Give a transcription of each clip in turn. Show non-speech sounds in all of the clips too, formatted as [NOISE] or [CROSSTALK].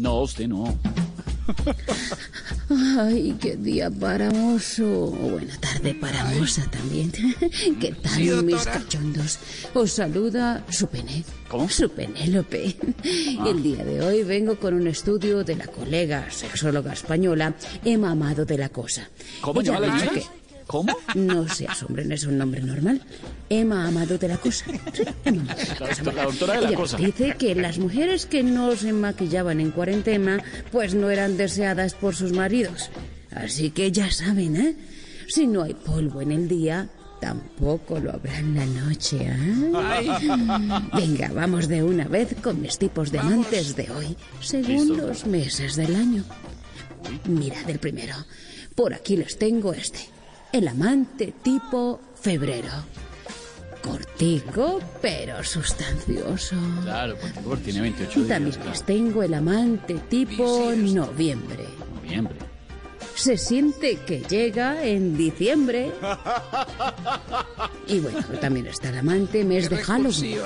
No, usted no. Ay, qué día para mozo. Buena tarde para moza también. [LAUGHS] ¿Qué tal, Sí, mis cachondos? Os saluda su pene. ¿Cómo? Su Penélope. Ah. El día de hoy vengo con un estudio de la colega sexóloga española Emma Amado de la Cosa. ¿Cómo Ella llama la ¿Cómo? No se asombren, es un nombre normal. Emma Amado de la Cosa. Sí, Emma Amado de la La Cosa. doctora- la doctora de la Ella Cosa. Dice que las mujeres que no se maquillaban en cuarentena, pues no eran deseadas por sus maridos. Así que ya saben, ¿eh? Si no hay polvo en el día, tampoco lo habrá en la noche, ¿eh? Venga, vamos de una vez con mis tipos de amantes de hoy, según Listo. los meses del año. Mirad el primero. Por aquí les tengo este. El amante tipo febrero. Cortico, pero sustancioso. Claro, porque tiene 28 días. También les tengo el amante tipo noviembre. Noviembre. Se siente que llega en diciembre. Y bueno, también está el amante mes de Halloween.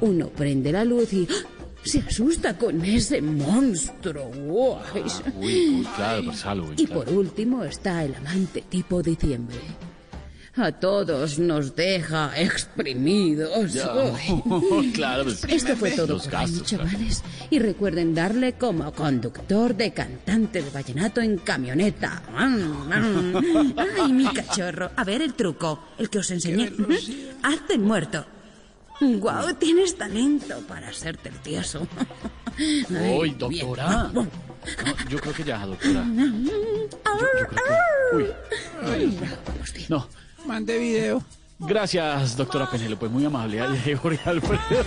Uno prende la luz y ¡ah! Se asusta con ese monstruo. Guay. Uy, uy, claro, pues Halloween. Y claro. por último está el amante tipo diciembre. A todos nos deja exprimidos. Ya. [LAUGHS] Claro, pues, Esto fue todo por claro. chavales. Y recuerden darle como conductor de cantante de vallenato en camioneta. [LAUGHS] Ay, mi cachorro. A ver el truco, el que os enseñé. Hazte muerto. Guau, tienes talento para ser tertioso. [LAUGHS] Uy, doctora. No, yo creo que ya, doctora. Yo, yo creo que... Uy, Ay, vamos bien. no. Mande video. Gracias, doctora Penélope, muy amable. Ay, Jorge Alfredo.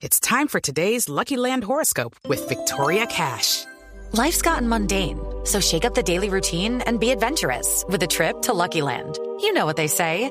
It's time for today's Lucky Land horoscope with Victoria Cash. Life's gotten mundane, so shake up the daily routine and be adventurous with a trip to Lucky Land. You know what they say